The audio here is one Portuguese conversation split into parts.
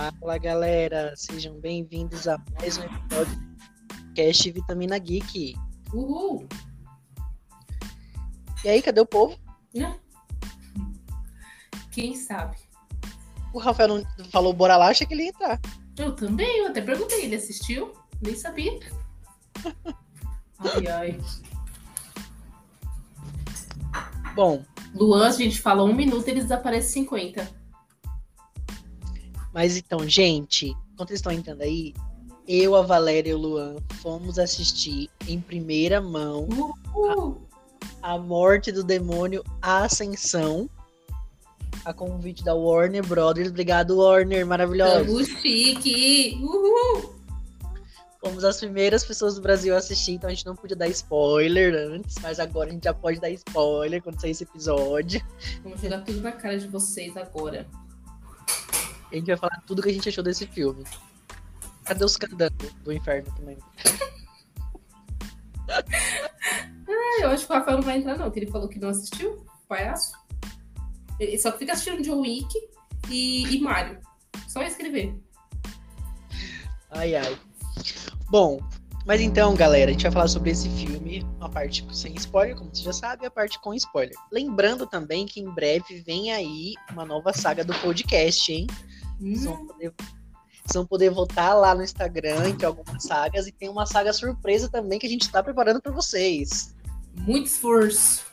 Fala galera, sejam bem-vindos a mais um episódio do Cast Vitamina Geek. Uhul! E aí, cadê o povo? Né? Quem sabe? O Rafael não falou bora lá, achei que ele ia entrar. Eu também, eu até perguntei, ele assistiu? Nem sabia. Ai, ai. Bom, Luan, a gente fala um minuto, ele desaparece 50. Mas então, gente, enquanto eles estão entrando aí, eu, a Valéria e o Luan fomos assistir em primeira mão Uhul! A Morte do Demônio Ascensão. A convite da Warner Brothers. Obrigado, Warner, maravilhoso. Tamo chique! Uhul! Fomos as primeiras pessoas do Brasil a assistir, então a gente não podia dar spoiler antes, mas agora a gente já pode dar spoiler quando sair esse episódio. Vamos jogar tudo na cara de vocês agora. A gente vai falar tudo que a gente achou desse filme. Cadê os candangos do inferno também? Ah, eu acho que o Rafael não vai entrar, não, porque ele falou que não assistiu. Palhaço. Ele só fica assistindo John Wick e, e Mario. Só escrever. Ai, ai. Bom, mas então, galera, a gente vai falar sobre esse filme, a parte sem spoiler, como você já sabe, e a parte com spoiler. Lembrando também que em breve vem aí uma nova saga do podcast, hein? Vocês vão Hum, poder, vocês vão poder votar lá no Instagram entre algumas sagas e tem uma saga surpresa também que a gente está preparando para vocês. muito esforço.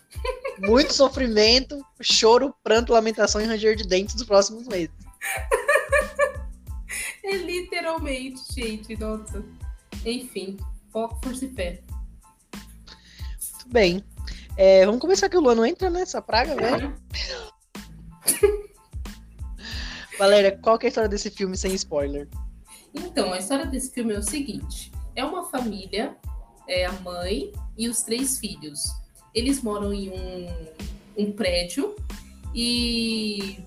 Muito sofrimento, choro, pranto, lamentação e ranger de dentes dos próximos meses. É literalmente, gente, nossa. Enfim, foco, força e fé. Muito bem. É, vamos começar que o Luan entra nessa praga, velho. Valéria, qual que é a história desse filme sem spoiler? Então, a história desse filme é o seguinte: é uma família, é a mãe e os três filhos. Eles moram em um, um prédio e.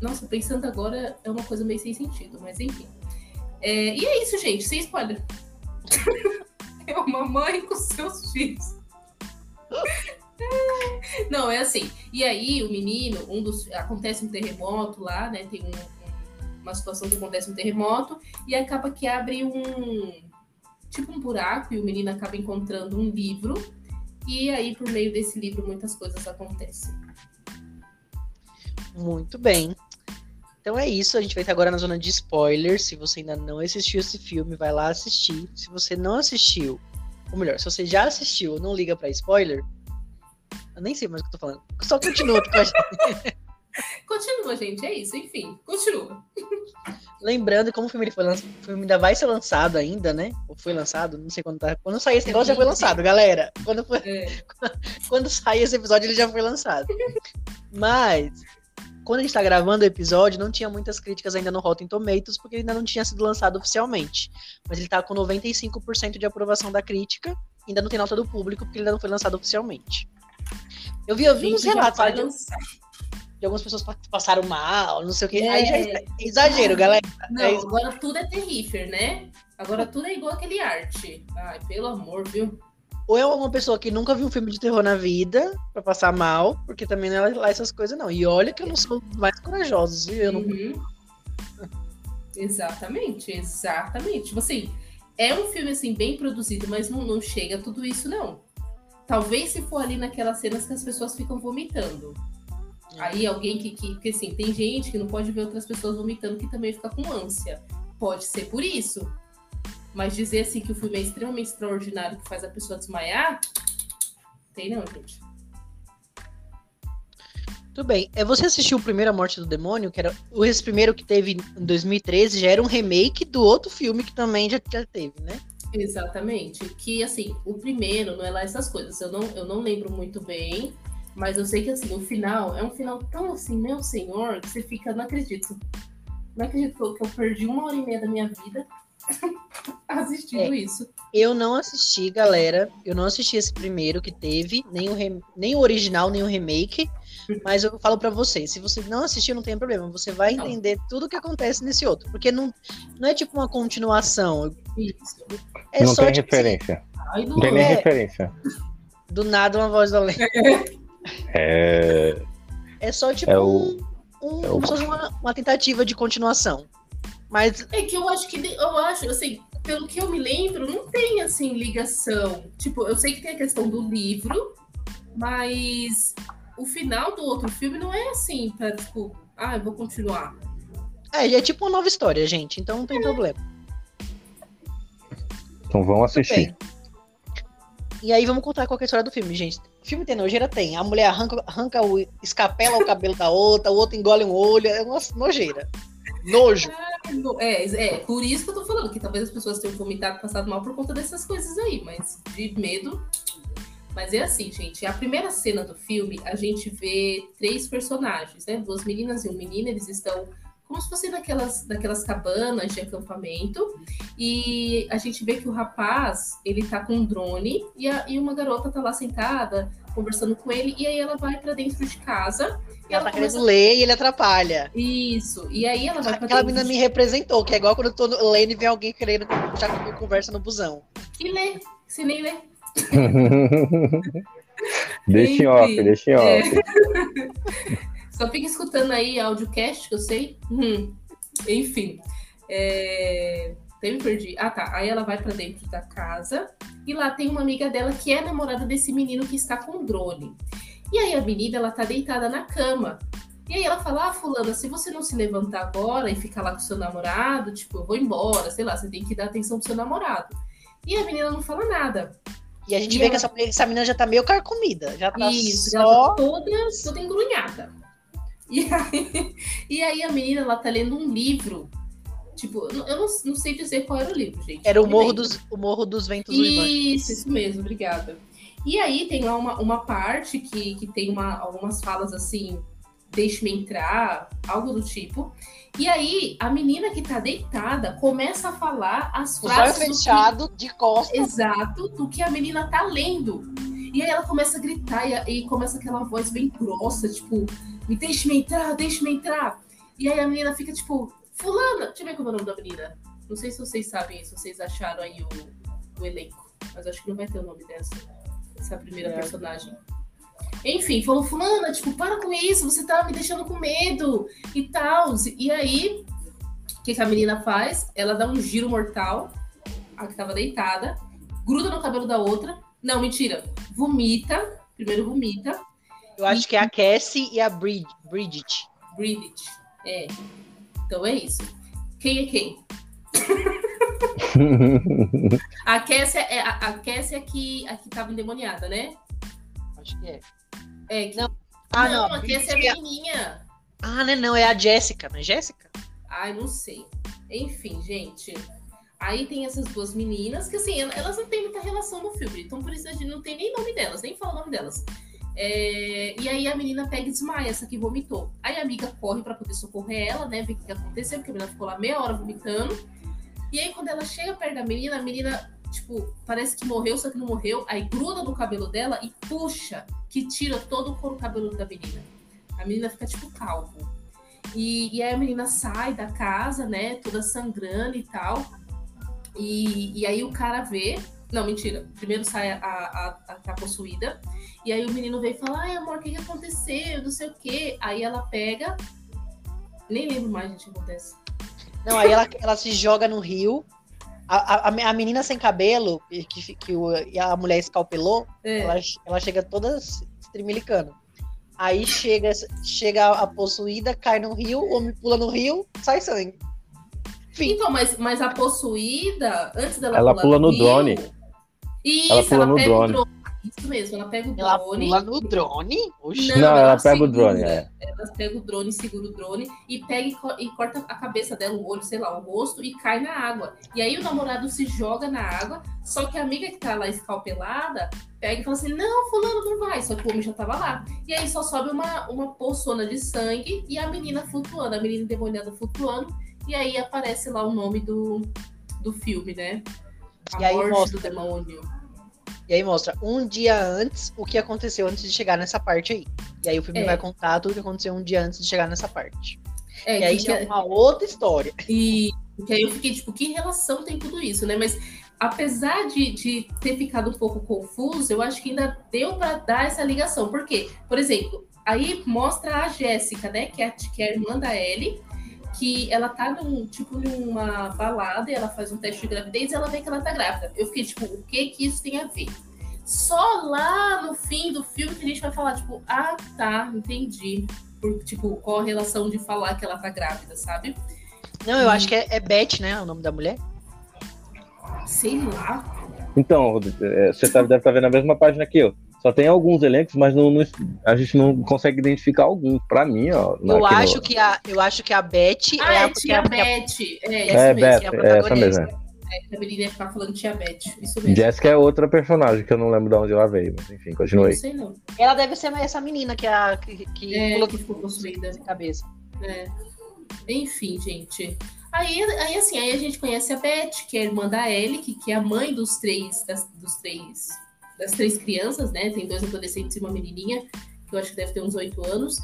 Nossa, pensando agora é uma coisa meio sem sentido, mas enfim. É, e é isso, gente, sem spoiler. é uma mãe com seus filhos. Não, é assim. E aí, o menino, um dos. Acontece um terremoto lá, né? Tem um- um- uma situação que acontece um terremoto, e acaba que abre um. Tipo um buraco, e o menino acaba encontrando um livro. E aí, por meio desse livro, muitas coisas acontecem. Muito bem. Então é isso, a gente vai estar agora na zona de spoilers. Se você ainda não assistiu esse filme, vai lá assistir. Se você não assistiu, ou melhor, se você já assistiu, não liga pra spoiler. Eu nem sei mais o que eu tô falando. Só continua com a gente. Continua, gente, é isso. Enfim, continua. Lembrando como o filme, foi lançado, o filme ainda vai ser lançado ainda, né? Ou foi lançado, não sei quando tá. Quando sair esse negócio já foi lançado, galera. Quando, foi, É, quando sair esse episódio ele já foi lançado. Mas quando a gente tá gravando o episódio, não tinha muitas críticas ainda no Rotten Tomatoes, porque ainda não tinha sido lançado oficialmente. Mas ele tá com 95% de aprovação da crítica, ainda não tem nota do público, porque ele ainda não foi lançado oficialmente. Eu vi, uns relatos de, de algumas pessoas passaram mal, não sei o que. É. Aí já é exagero, galera. É Não, isso. agora tudo é terrífer, né? Agora tudo é igual aquele arte. Ai, pelo amor, viu? Ou é uma pessoa que nunca viu um filme de terror na vida, pra passar mal, porque também não é lá essas coisas, não. E olha que eu não sou mais corajosos, viu? Eu não Uhum. Exatamente, exatamente. Tipo assim, é um filme assim bem produzido, mas não, não chega a tudo isso, não. Talvez se for ali naquelas cenas que as pessoas ficam vomitando. Aí alguém que, que. Porque assim, tem gente que não pode ver outras pessoas vomitando que também fica com ânsia. Pode ser por isso. Mas dizer assim que o filme é extremamente extraordinário que faz a pessoa desmaiar, tem não, gente. Tudo bem. É, você assistiu o primeiro A Morte do Demônio, que era o- esse primeiro que teve em 2013, já era um remake do outro filme que também já, já teve, né? Exatamente. Que assim, o primeiro não é lá essas coisas. Eu não, eu não lembro muito bem, mas eu sei que assim, o final é um final tão assim, meu senhor, que você fica, não acredito. Não acredito que eu perdi uma hora e meia da minha vida assistindo isso. Eu não assisti, galera. Eu não assisti esse primeiro que teve, nem o, rem- nem o original, nem o remake. Mas eu falo pra vocês, se você não assistiu, não tem problema. Você vai entender tudo o que acontece nesse outro. Porque não, não é tipo uma continuação. É não só tem tipo, referência. Ai, Não tem nem é. referência. do nada uma voz da lei. É, É só tipo É o- um, um- é o- uma, uma tentativa de continuação. Mas É que eu acho que eu acho, assim, pelo que eu me lembro, não tem assim ligação. Tipo, eu sei que tem a questão do livro, mas o final do outro filme não é assim, pra, tipo, ah, eu vou continuar. é, é tipo uma nova história, gente, então não tem problema. Então vão assistir. E aí vamos contar qual que é a história do filme, gente. O filme tem nojeira? Tem. A mulher arranca, arranca o. escapela o cabelo da outra, o outro engole um olho. É uma nojeira. Nojo. É, é, por isso que eu tô falando, que talvez as pessoas tenham vomitado, passado mal por conta dessas coisas aí, mas de medo. Mas é assim, gente, a primeira cena do filme, a gente vê três personagens, né? Duas meninas e um menino, eles estão como se fosse naquelas, naquelas cabanas de acampamento. E a gente vê que o rapaz, ele tá com um drone e, a- e uma garota tá lá sentada, conversando com ele, e aí ela vai pra dentro de casa. E Ela tá começa- querendo ler e ele atrapalha. Isso. E aí ela vai pra Aquela menina me representou, que é igual quando eu tô lendo e vem alguém querendo já conversa no busão. Que lê, se nem lê. deixa em off, deixa em é. off. Só fica escutando aí audiocast, que eu sei. Hum. Enfim. É... Até me perdi. Ah, tá. Aí ela vai pra dentro da casa e lá tem uma amiga dela que é namorada desse menino que está com drone. E aí a menina, ela tá deitada na cama. E aí ela fala, ah, fulana, se você não se levantar agora e ficar lá com o seu namorado, tipo, eu vou embora, sei lá, você tem que dar atenção pro seu namorado. E a menina não fala nada. E a gente E vê ela- que essa, essa menina já tá meio carcomida. Já tá Isso, ela só. tá toda, toda engrunhada. E aí, e aí a menina, ela tá lendo um livro. Tipo, eu não, não, sei dizer qual era o livro, gente. Era o Morro dos, o Morro dos Ventos Uivantes. Isso, isso mesmo, obrigada. E aí tem lá uma, uma parte que, que tem uma, algumas falas assim, deixe-me entrar, algo do tipo. E aí a menina que tá deitada começa a falar as frases do que- fechados, de costas. exato do que a menina tá lendo. E aí ela começa a gritar e, e começa aquela voz bem grossa, tipo, me deixe-me entrar, deixe-me entrar. E aí a menina fica tipo, fulana, deixa eu ver como é o nome da menina. Não sei se vocês sabem, se vocês acharam aí o, o elenco, mas acho que não vai ter o nome dessa, essa primeira É. personagem. Enfim, falou, fulana, tipo, para com isso, você tá me deixando com medo e tal. E aí, o que, que a menina faz? Ela dá um giro mortal, a que tava deitada, gruda no cabelo da outra. Não, mentira. Vomita. Primeiro vomita. Eu acho que é a Cassie e a Brid Bridget. Bridget. É. Então é isso. Quem é quem? A Cassia é a, a, Cassia é a que, a que tava endemoniada, né? Acho que é. É, que... Não, Ah, não. a Bridget Cassia é é a a- menininha. Ah, não, não, é a Jéssica, não é Jéssica? Ai, não sei. Enfim, gente. Aí tem essas duas meninas que, assim, elas não têm muita relação no filme. Então, por isso a gente não tem nem nome delas, nem fala o nome delas. É, E aí a menina pega e desmaia, essa que vomitou. Aí a amiga corre pra poder socorrer ela, né? Ver o que aconteceu, porque a menina ficou lá meia hora vomitando. E aí, quando ela chega perto da menina, a menina, tipo, parece que morreu, só que não morreu. Aí gruda no cabelo dela e puxa, que tira todo o couro cabeludo da menina. A menina fica, tipo, calvo. E, e aí a menina sai da casa, né? Toda sangrando e tal. E, e aí o cara vê. Não, mentira. Primeiro sai a, a, a, tá possuída. E aí o menino vem e fala: Ai, amor, o que, que aconteceu? Não sei o quê. Aí ela pega. Nem lembro mais, gente, o que acontece. Não, aí ela, ela se joga no rio. A, a, a menina sem cabelo, que, que o- e a mulher escalpelou, É. ela, ela chega toda estrimilicando. Aí chega, chega a possuída, cai no rio, o homem pula no rio, sai sangue. Enfim, Então, mas, mas a possuída, antes dela Ela pular pula no rio- drone. Isso, Ela pula no pega drone. o drone. Isso mesmo, ela pega o ela drone. pula no drone. Oxi. Não, Não, ela ela pega o segura. drone, é. Ela pega o drone, segura o drone e pega e, co- e corta a cabeça dela, o olho, sei lá, o rosto e cai na água. E aí o namorado se joga na água, só que a amiga que tá lá escalpelada pega e fala assim: Não, fulano, não vai. Só que o homem já tava lá. E aí só sobe uma, uma poçona de sangue e a menina flutuando, a menina endemoniada flutuando. E aí aparece lá o nome do, do filme, né? A E aí morte mostra. do demônio. E aí mostra um dia antes o que aconteceu antes de chegar nessa parte aí. E aí o filme É. vai contar tudo o que aconteceu um dia antes de chegar nessa parte. É, e aí que- é uma outra história. E que aí eu fiquei, tipo, que relação tem tudo isso, né? Mas apesar de, de ter ficado um pouco confuso, eu acho que ainda deu pra dar essa ligação. Por quê? Por exemplo, aí mostra a Jéssica, né? Que é, a- que é a irmã da Ellie, que ela tá num, tipo, numa balada e ela faz um teste de gravidez e ela vê que ela tá grávida. Eu fiquei, tipo, o que que isso tem a ver? Só lá no fim do filme que a gente vai falar, tipo, ah, tá, entendi. Por, tipo, qual a relação de falar que ela tá grávida, sabe? Não, eu acho que é, é Beth, né? O nome da mulher. Sei lá. Então, é, você tá, deve estar vendo a mesma página aqui, ó. Só tem alguns elencos, mas não, não- a gente não consegue identificar algum. Pra mim, ó. Eu aqui no- acho, que a, eu acho que a Beth Ah, é é, a, tia que a- Beth. É, isso É, mesmo. Beth, é a é essa mesmo. É, a menina ia ficar falando tia Beth. Isso mesmo. Jessica é outra personagem que eu não lembro de onde ela veio, mas enfim, Não continue. sei não. Ela deve ser essa menina que, é a, que, que É, pulou que ficou possuída. na cabeça. É. Enfim, gente. Aí, aí, assim, aí a gente conhece a Beth, que é a irmã da Ellie, que, que é a mãe dos três, das, dos três, das três crianças, né? Tem dois adolescentes e uma menininha, que eu acho que deve ter uns oito anos.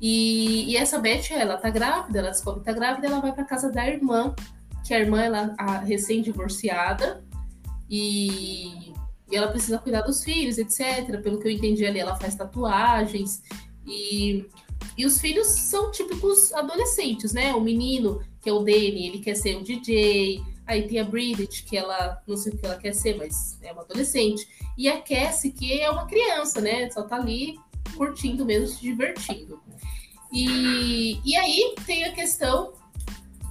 E, e essa Beth, ela tá grávida, ela descobre que tá grávida, ela vai pra casa da irmã, que a irmã, ela a recém-divorciada, e, e ela precisa cuidar dos filhos, etc. Pelo que eu entendi ali, ela faz tatuagens, e e os filhos são típicos adolescentes, né? O menino, que é o Danny, ele quer ser um DJ. Aí tem a Bridget, que ela não sei o que ela quer ser, mas é uma adolescente. E a Cassie, que é uma criança, né? Só tá ali curtindo mesmo, se divertindo. E, e aí tem a questão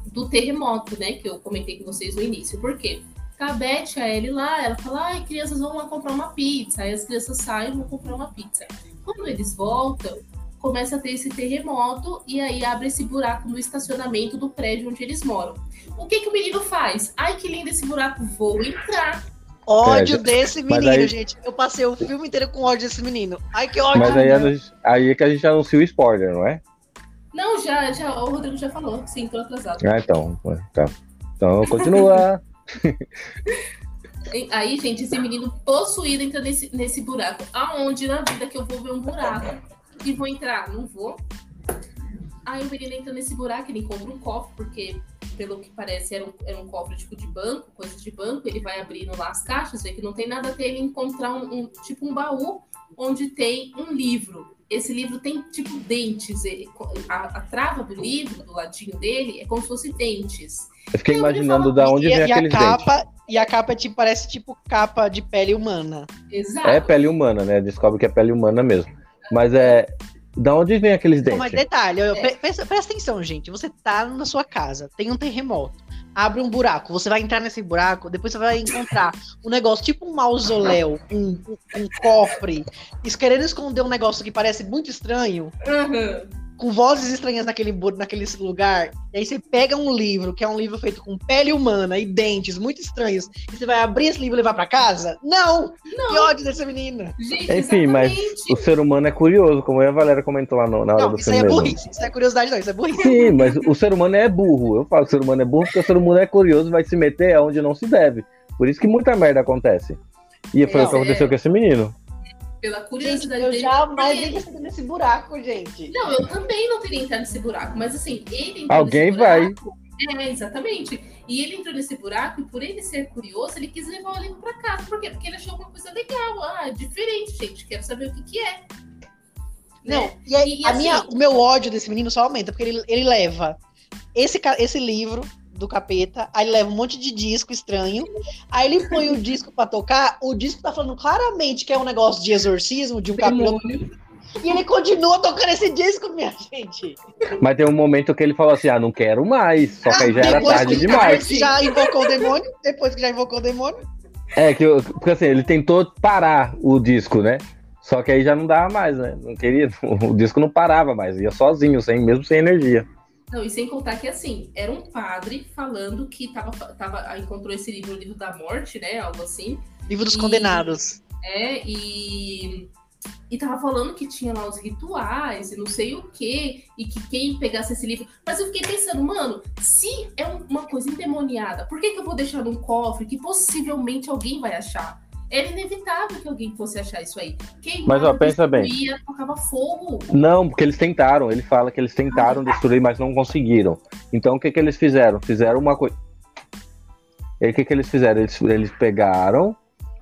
do terremoto, né? Que eu comentei com vocês no início. Por quê? Tá a Beth, a Ellie lá, ela fala, ai, crianças vão lá comprar uma pizza. Aí as crianças saem e vão comprar uma pizza. Quando eles voltam, começa a ter esse terremoto e aí abre esse buraco no estacionamento do prédio onde eles moram. O que que o menino faz? Ai, que lindo esse buraco, vou entrar. Ódio É, desse menino, aí- gente. Eu passei o filme inteiro com ódio desse menino. Ai, que ódio. Mas aí, gente- aí é que a gente anuncia o spoiler, não é? Não, já, já, o Rodrigo já falou, sim, tô atrasado. Ah, então. Tá. Então continua. Aí, gente, esse menino possuído entra nesse, nesse buraco. Aonde na vida que eu vou ver um buraco e vou entrar? Não vou. Aí o menino entra nesse buraco, ele encontra um cofre, porque, pelo que parece, era um, era um cofre tipo de banco, coisas de banco. Ele vai abrindo lá as caixas, vê que não tem nada até ele encontrar um, um- tipo um baú onde tem um livro. Esse livro tem tipo dentes. ele- a, a trava do livro, do ladinho dele, é como se fosse dentes. Eu fiquei imaginando da onde e, vem e a aqueles dentes. capa, e a capa tipo, parece tipo capa de pele humana. Exato. É pele humana, né? Descobre que é pele humana mesmo. Mas é. Da onde vem aqueles Pô, Mas dentes? detalhe, eu- É. pre- presta, presta atenção, gente. Você tá na sua casa, tem um terremoto, abre um buraco, você vai entrar nesse buraco, depois você vai encontrar um negócio tipo um mausoléu, um, um- um cofre, querendo esconder um negócio que parece muito estranho, Aham. Com vozes estranhas naquele, naquele lugar. E aí você pega um livro, que é um livro feito com pele humana e dentes muito estranhos, e você vai abrir esse livro e levar pra casa? Não! Que ódio dessa menina! Gente, Enfim, mas o ser humano é curioso, como eu a Valéria comentou lá no- na hora Não, do isso aí filme é mesmo. burrice. Isso não é curiosidade, não. Isso é burrice. Sim, mas o ser humano é burro. Eu falo que o ser humano é burro porque o ser humano é curioso e vai se meter aonde não se deve. Por isso que muita merda acontece. E foi o que Não, aconteceu é. com esse menino. Pela Gente, curiosidade eu dele. jamais porque- ia sair nesse buraco, gente. Não, eu também não teria entrado nesse buraco, mas assim, ele entrou Alguém nesse vai. buraco. É, exatamente. E ele entrou nesse buraco e por ele ser curioso, ele quis levar o livro pra casa. Por quê? Porque ele achou uma coisa legal. Ah, é diferente, gente. Quero saber o que, que é. Não, Né? e, aí, E- e a assim- minha, o meu ódio desse menino só aumenta, porque ele, ele leva esse, esse livro do capeta, aí ele leva um monte de disco estranho, aí ele põe o disco pra tocar, o disco tá falando claramente que é um negócio de exorcismo, de um Demônio. e ele continua tocando esse disco, minha gente. Mas tem um momento que ele falou assim: ah, não quero mais. Só que aí já era Depois tarde que demais. Já invocou o demônio, depois que já invocou o demônio. É, que eu, porque assim, ele tentou parar o disco, né? Só que aí já não dava mais, né? Não queria, o disco não parava mais, ia sozinho, sem, mesmo sem energia. Não, e sem contar que assim, era um padre falando que tava, tava, ah, encontrou esse livro, o livro da morte, né? Algo assim. Livro dos E- condenados. É, e, e tava falando que tinha lá os rituais e não sei o quê, e que quem pegasse esse livro. Mas eu fiquei pensando, mano, se é um- uma coisa endemoniada, por que, que eu vou deixar num cofre que possivelmente alguém vai achar? Era inevitável que alguém fosse achar isso aí. Queimava, Mas, ó, pensa bem. tocava fogo. Não, porque eles tentaram, ele fala que eles tentaram destruir, mas não conseguiram. Então o que, que eles fizeram? Fizeram uma coisa. E aí, o que, que eles fizeram? Eles, eles pegaram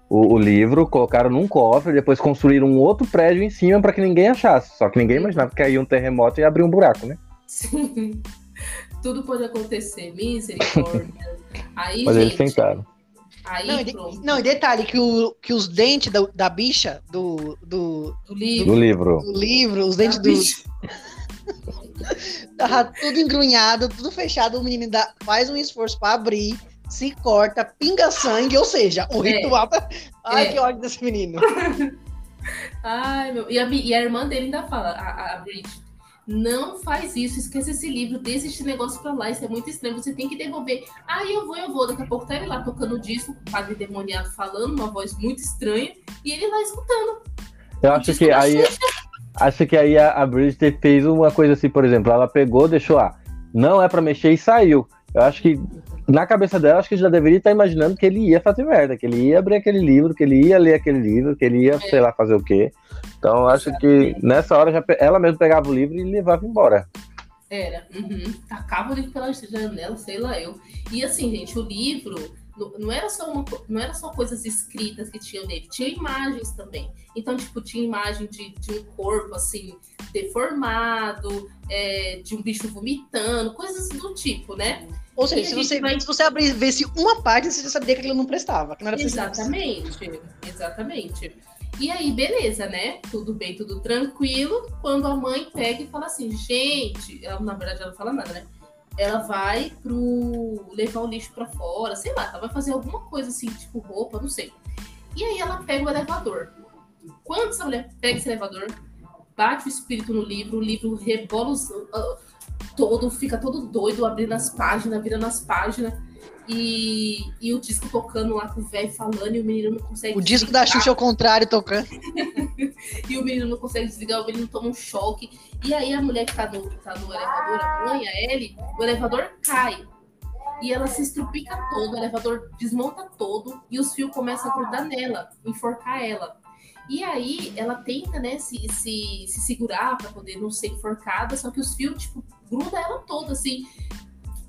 o, o livro, colocaram num cofre, depois construíram um outro prédio em cima para que ninguém achasse. Só que ninguém imaginava que ia um terremoto e abrir um buraco, né? Sim. Tudo pode acontecer, misericórdia. Aí, Mas eles gente, tentaram. Aí Não, e, de- não, e detalhe, que, o, que os dentes da, da bicha, do, do, do livro. Do livro. do livro, os dentes da do. bicha. Tava tudo engrunhado, tudo fechado. O menino dá- faz um esforço pra abrir, se corta, pinga sangue, ou seja, o É. ritual. Ai, É. que ódio desse menino. Ai, meu. E a, e a irmã dele ainda fala, a, a Bridget, não faz isso, esquece esse livro, deixa esse negócio pra lá, isso é muito estranho, você tem que devolver. Ah, eu vou, eu vou. Daqui a pouco tá ele lá tocando o disco, o padre demoniado falando, uma voz muito estranha, e ele lá escutando. Eu acho que aí, acho que aí a, a Bridget fez uma coisa assim, por exemplo, ela pegou, deixou lá, não é pra mexer e saiu. Eu acho que na cabeça dela, acho que já deveria estar imaginando que ele ia fazer merda, que ele ia abrir aquele livro, que ele ia ler aquele livro, que ele ia, sei lá, fazer o quê. Então, eu acho que nessa hora já pe- ela mesma pegava o livro e levava embora. Era. Uhum. Tacava o livro pela janela, sei lá eu. E assim, gente, o livro não, não era só uma, não era só coisas escritas que tinham nele, tinha imagens também. Então, tipo, tinha imagem de, de um corpo assim deformado, é, de um bicho vomitando, coisas do tipo, né? Ou seja, se você, vai- se você abrir e visse uma parte, você já sabia que aquilo não prestava. Que não era Exatamente, exatamente. E aí, beleza, né? Tudo bem, tudo tranquilo. Quando a mãe pega e fala assim, gente, ela, na verdade ela não fala nada, né? Ela vai pro levar o lixo pra fora, sei lá, ela vai fazer alguma coisa assim, tipo roupa, não sei. E aí ela pega o elevador. Quando essa mulher pega esse elevador, bate o espírito no livro, o livro rebola ah, todo, fica todo doido, abrindo as páginas, virando as páginas. E, e o disco tocando lá com o velho falando e o menino não consegue O disco da desligar, Xuxa ao contrário tocando. E o menino não consegue desligar, o menino toma um choque. E aí a mulher que tá no, tá no elevador, a mãe, a Ellie, o elevador cai. E ela se estrupica todo, o elevador desmonta todo e os fios começam a grudar nela, enforcar ela. E aí ela tenta, né, se, se, se segurar para poder não ser enforcada, só que os fios, tipo, grudam ela toda, assim.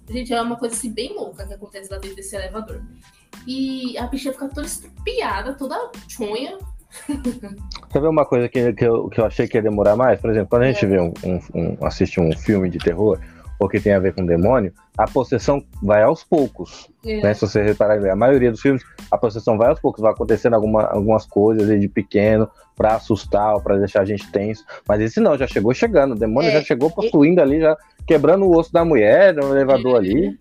Gente, é uma coisa assim bem louca que acontece lá dentro desse elevador. E a bichinha fica toda estrupiada, toda chonha. Quer ver uma coisa que, que, eu, que eu achei que ia demorar mais? Por exemplo, quando a gente É. vê um, um- um- assiste um filme de terror, ou que tem a ver com demônio, a possessão vai aos poucos. É. né? Se você reparar, a maioria dos filmes, a possessão vai aos poucos, vai acontecendo alguma, algumas coisas de pequeno pra assustar, ou pra deixar a gente tenso. Mas esse não, já chegou chegando, o demônio É, já chegou possuindo ali, já quebrando o osso da mulher no elevador É. ali.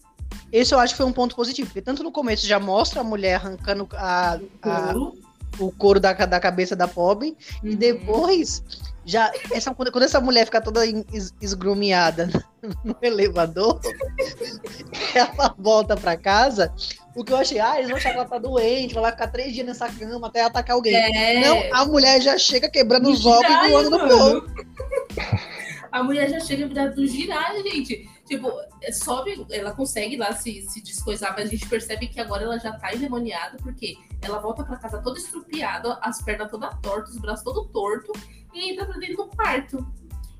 Esse eu acho que foi um ponto positivo, porque tanto no começo já mostra a mulher arrancando a- a- Couro. o couro da, da cabeça da pobre, e Uhum. depois, já essa, quando, quando essa mulher fica toda en- es- esgrumiada no elevador, ela volta pra casa, o que eu achei, ah, eles vão achar que ela tá doente, vai lá ficar três dias nessa cama até atacar alguém. É. Não, a mulher já chega quebrando os ovos e voando no povo. A mulher já chega virada do giraia, gente. Tipo, é, sobe, ela consegue lá se, se descoisar, mas a gente percebe que agora ela já tá endemoniada, porque ela volta pra casa toda estrupiada, as pernas todas tortas, os braços todo torto, e entra pra dentro do quarto.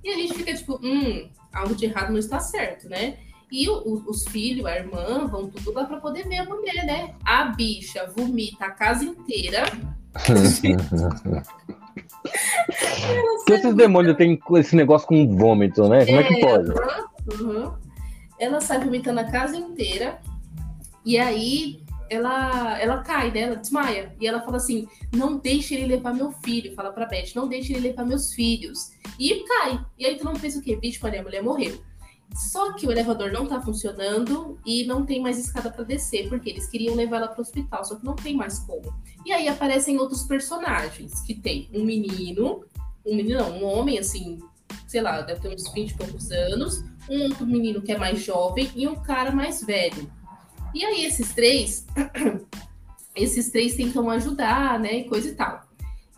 E a gente fica tipo, hum, algo de errado não está certo, né? E o- os filhos, a irmã, vão tudo lá pra poder ver a mulher, né? A bicha vomita a casa inteira. Porque esses demônios têm esse negócio com vômito, né? Como é que pode? Uhum. Ela sai vomitando a casa inteira. E aí ela, ela cai, né? Ela desmaia. E ela fala assim: não deixe ele levar meu filho. Fala pra Beth, não deixe ele levar meus filhos. E cai. E aí tu não pensa o quê? Bicho, Maria, a mulher morreu. Só que o elevador não tá funcionando e não tem mais escada pra descer, porque eles queriam levar ela pro hospital, só que não tem mais como. E aí aparecem outros personagens, que tem um menino, um menino não, um homem assim, sei lá, deve ter uns 20 e poucos anos, um outro menino que é mais jovem e um cara mais velho. E aí esses três, esses três tentam ajudar, né, e coisa e tal.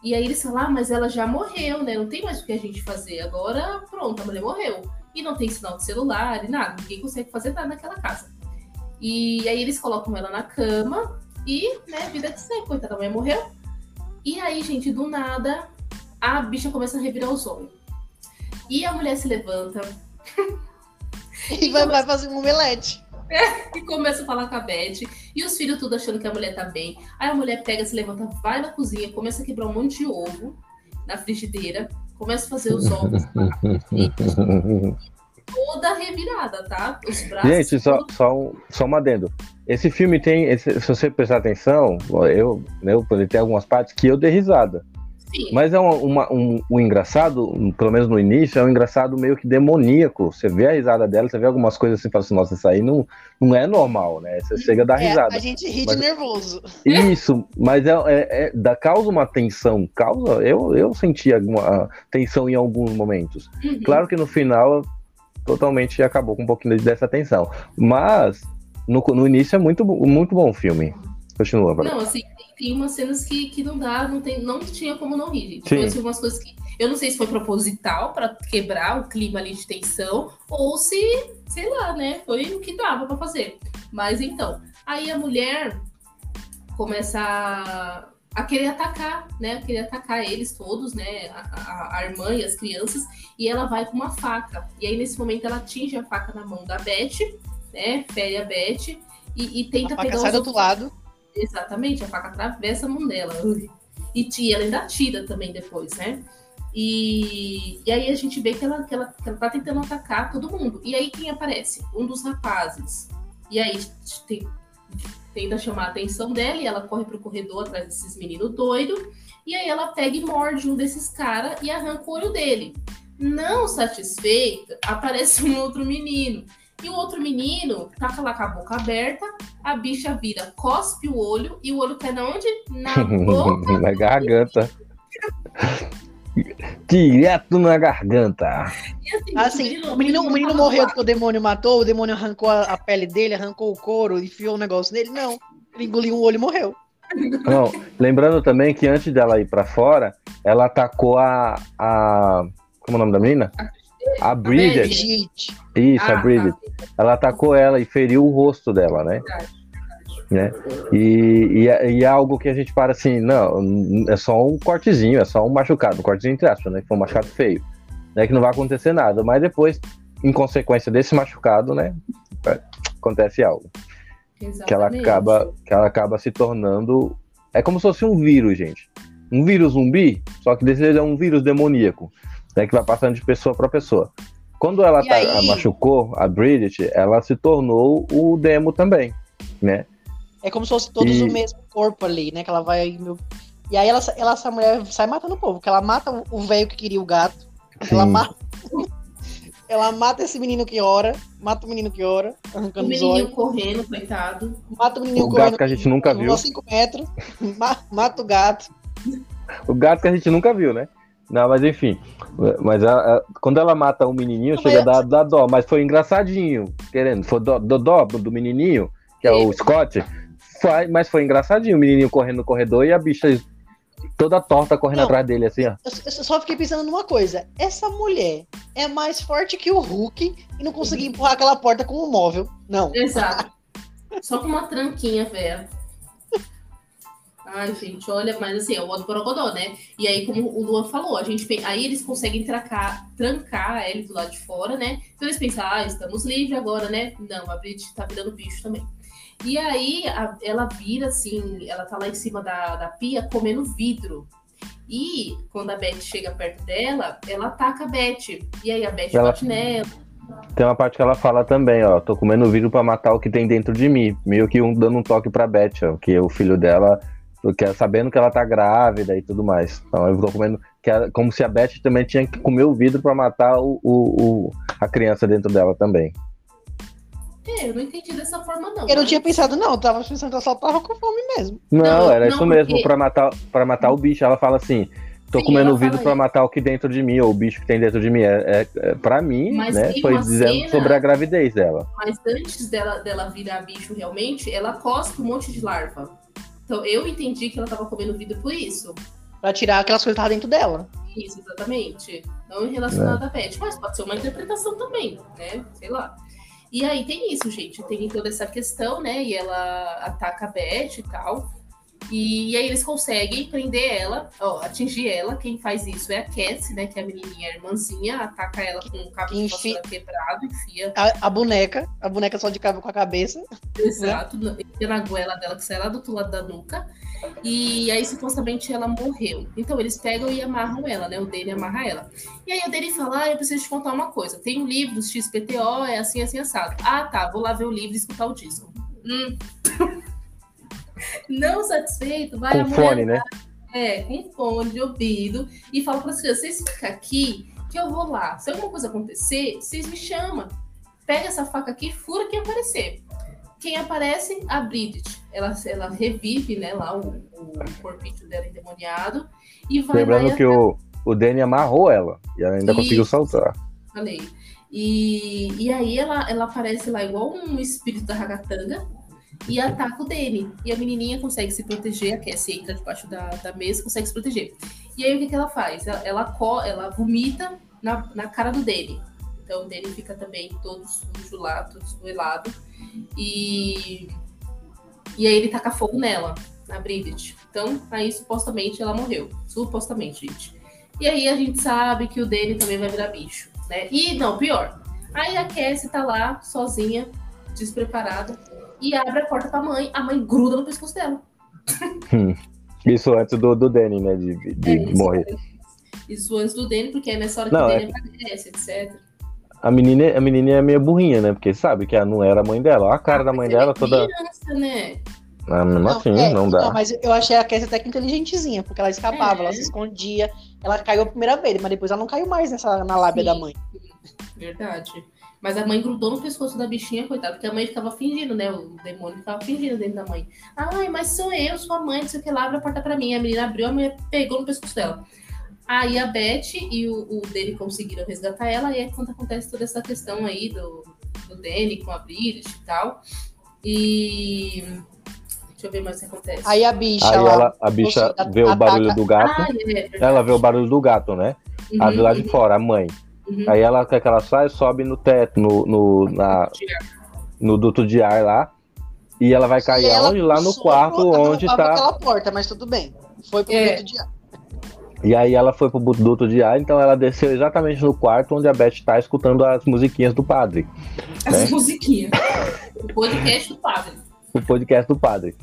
E aí eles falam, ah, mas ela já morreu, né, não tem mais o que a gente fazer, agora pronto, a mulher morreu. E não tem sinal de celular e nada, ninguém consegue fazer nada naquela casa. E aí eles colocam ela na cama e, né, vida que segue, coitada, a mulher morreu. E aí, gente, do nada, a bicha começa a revirar os olhos. E a mulher se levanta, E vai, vai fazer um omelete. E começa a falar com a Beth. E os filhos tudo achando que a mulher tá bem. Aí a mulher pega, se levanta, vai na cozinha, começa a quebrar um monte de ovo na frigideira, começa a fazer os ovos. toda revirada, tá? Os braços. Gente, só, só, um, só um adendo. Esse filme tem, esse- se você prestar atenção, eu, eu ele tem algumas partes que eu dei risada. Sim. Mas é uma, uma- um, um engraçado, pelo menos no início, é um engraçado meio que demoníaco. Você vê a risada dela, você vê algumas coisas assim, fala assim, nossa, isso aí não, não é normal, né? Você chega a dar É, risada. a gente ri Mas- de nervoso. Isso, mas é, é, é- dá, causa uma tensão, causa. Eu, eu senti alguma tensão em alguns momentos. Uhum. Claro que no final totalmente acabou com um pouquinho dessa tensão. Mas no, no início é muito, muito bom o filme. Continua. Não, assim, tem- umas cenas que, que não dá, não, tem, não tinha como não rir, gente. Foi assim, umas coisas que. Eu não sei se foi proposital pra quebrar o clima ali de tensão, ou se, sei lá, né? Foi o que dava pra fazer. Mas então, aí a mulher começa a, a querer atacar, né? A querer atacar eles todos, né? A, a- a irmã e as crianças, e ela vai com uma faca. E aí, nesse momento, ela atinge a faca na mão da Beth, né? Fere a Beth. E, e tenta A faca pegar sai os do outro lado. Exatamente, a faca atravessa a mão dela. E ti- ela ainda tira também depois, né? E, e aí a gente vê que ela, que, ela, que ela tá tentando atacar todo mundo. E aí quem aparece? Um dos rapazes. E aí tem- tenta chamar a atenção dela e ela corre pro corredor atrás desses meninos doidos. E aí ela pega e morde um desses caras e arranca o olho dele. Não satisfeita, aparece um outro menino. E o outro menino tá lá com a boca aberta, a bicha vira, cospe o olho e o olho cai na onde? Na boca. na garganta. Direto na garganta. E assim, Assim, o menino, o menino morreu porque o demônio matou, o demônio arrancou a, pele dele, arrancou o couro, enfiou um negócio nele. Não. Ele engoliu um olho e morreu. Não, lembrando também que antes dela ir pra fora, ela atacou a. a como é o nome da menina? A Bridget. Brigitte. Isso, Ah, a Bridget. Ela atacou ela e feriu o rosto dela, né? Né? E, e, é- e é algo que a gente para assim, não, é só um cortezinho, é só um machucado, um cortezinho entre aspas, né? Que foi um machucado feio, né? Que não vai acontecer nada, mas depois, em consequência desse machucado, né? é, Acontece algo. Que ela Exatamente. acaba, que ela acaba se tornando. É como se fosse um vírus, gente. Um vírus zumbi, só que desse é um vírus demoníaco, né? Que vai passando de pessoa para pessoa. Quando ela tá- aí- machucou a Bridget, ela se tornou o demo também, né? É como se fosse todos E- o mesmo corpo ali, né? Que ela vai. meu- E aí ela, ela, essa mulher sai matando o povo, que ela mata o- o velho que queria o gato. Ela mata. ela mata esse menino que ora, mata o menino que ora, O arrancando os menininho olhos, correndo, coitado. mata o menininho O correndo. gato que a gente nunca viu. 5 metros, ma- mata o gato. O gato que a gente nunca viu, né? Não, mas enfim. Mas a- a- quando ela mata o menininho, Não, chega a dar, dó. Mas foi engraçadinho, querendo. Foi dó, dó, dó do menininho, que é o Scott. Foi, mas foi engraçadinho. O menininho correndo no corredor e a bicha toda torta correndo Não. atrás dele, assim, ó. Eu, eu só fiquei pensando numa coisa. Essa mulher é mais forte que o Hulk e não conseguiu empurrar aquela porta com um móvel. Não. Exato. Só com uma tranquinha, velho. Ai, gente, olha, mas assim, é o modo Borogodó, né? E aí, como o Luan falou, a gente aí eles conseguem trancar, trancar a Ellie do lado de fora, né? Então eles pensam, ah, estamos livres agora, né? Não, a Bridget tá virando bicho também. E aí a- ela vira assim, ela tá lá em cima da, da pia comendo vidro. E quando a Beth chega perto dela, ela ataca a Beth. E aí a Beth Ela- bate nela. Tem uma parte que ela fala também, ó. Tô comendo vidro pra matar o que tem dentro de mim. Meio que um, dando um toque pra Beth, ó. Que o filho dela, que é sabendo que ela tá grávida e tudo mais. Então eu tô comendo. Que como se a Beth também tinha que comer o vidro pra matar o, o- o- a criança dentro dela também. É, eu não entendi dessa forma, não. Eu não mas- tinha pensado, não. Eu tava pensando que ela só tava com fome mesmo. Não, Não, era não, isso mesmo, porque- pra matar, pra matar o bicho. Ela fala assim: tô Sim, comendo ela vidro isso. matar o que dentro de mim, ou o bicho que tem dentro de mim. É, é, é, pra mim, Mas né? Foi dizendo cena- sobre a gravidez dela. Mas antes dela, dela virar bicho realmente, ela cospe um monte de larva. Então eu entendi que ela tava comendo vidro por isso. Pra tirar aquelas coisas que estavam dentro dela. Isso, exatamente. Não relacionado É. a pet. Mas pode ser uma interpretação também, né? Sei lá. E aí tem isso, gente. Tem toda essa questão, né? E ela ataca a Beth e tal. E, e aí eles conseguem prender ela, ó, atingir ela. Quem faz isso é a Cassie, né? Que é a menininha, a irmãzinha. Ataca ela com um cabo de vassoura quebrado, enfia A, a boneca, a boneca só de cabo com a cabeça. Exato, enfia na goela dela que sai lá do outro lado da nuca. E aí, supostamente, ela morreu. Então, eles pegam e amarram ela, né? O Danny amarra ela. E aí, o Danny fala: ah, eu preciso te contar uma coisa. Tem um livro, XPTO, é assim, assim, assado. Ah, tá, vou lá ver o livro e escutar o disco. Hum. Não satisfeito, vai Com fone, né? É, com fone de ouvido. E fala para as crianças: vocês ficam aqui, que eu vou lá. Se alguma coisa acontecer, vocês me chamam. Pega essa faca aqui, fura quem aparecer. Quem aparece? A Bridget. Ela, ela revive, né, lá o, o corpinho dela endemoniado. E vai Lembrando e que o, o Danny amarrou ela e ela ainda Isso. conseguiu saltar. falei. E, e aí ela, ela aparece lá igual um espírito da ragatanga e ataca o Danny. E a menininha consegue se proteger, a Cassie entra debaixo da, da mesa consegue se proteger. E aí o que, que ela faz? Ela, ela, co- ela vomita na, na cara do Danny. Então o Danny fica também todo sujo lá, todo esgoelado. E, e aí ele taca fogo nela, na Bridget. Então aí supostamente ela morreu. Supostamente, gente. E aí a gente sabe que o Danny também vai virar bicho, né? E não, pior. Aí a Cassie tá lá, sozinha, despreparada, e abre a porta pra mãe. A mãe gruda no pescoço dela. Isso antes do, do Danny, né? De, de É, isso, morrer. Isso antes do Danny, porque é nessa hora Não, que o é Danny aparece, etc. A menina, a menina é meio burrinha, né? Porque sabe que ela não era a mãe dela. Olha a cara da mãe ela dela é toda. criança, né? Ah, mesmo assim, é, não dá. mas eu achei a Cassie até que inteligentezinha, porque ela escapava, É. ela se escondia. Ela caiu a primeira vez, mas depois ela não caiu mais nessa, na lábia Sim. da mãe. Verdade. Mas a mãe grudou no pescoço da bichinha, coitada, porque a mãe ficava fingindo, né? O demônio ficava fingindo dentro da mãe. Ai, mas sou eu, sua mãe, não sei o que lá, abre a porta pra mim. A menina abriu, a mulher pegou no pescoço dela. Aí a Beth e o, o Danny conseguiram resgatar ela, e é quando acontece toda essa questão aí do, do Danny com a Bridget e tal. E. Deixa eu ver mais o que acontece. Aí a bicha Aí ela, a bicha vê o barulho do gato. Ah, é. Ela vê o barulho do gato, né? A de lá de Uhum, fora, a mãe. Uhum. Aí ela, o que é que ela sai? Sobe no teto, no, no, na, no duto de ar lá. E ela vai cair ela aonde? Lá no quarto sopro onde tá. aquela porta, mas tudo bem. Foi pro É. duto de ar. E aí ela foi pro duto de ar, então ela desceu exatamente no quarto onde a Beth tá escutando as musiquinhas do padre. As né? musiquinhas. O podcast do padre. O podcast do padre.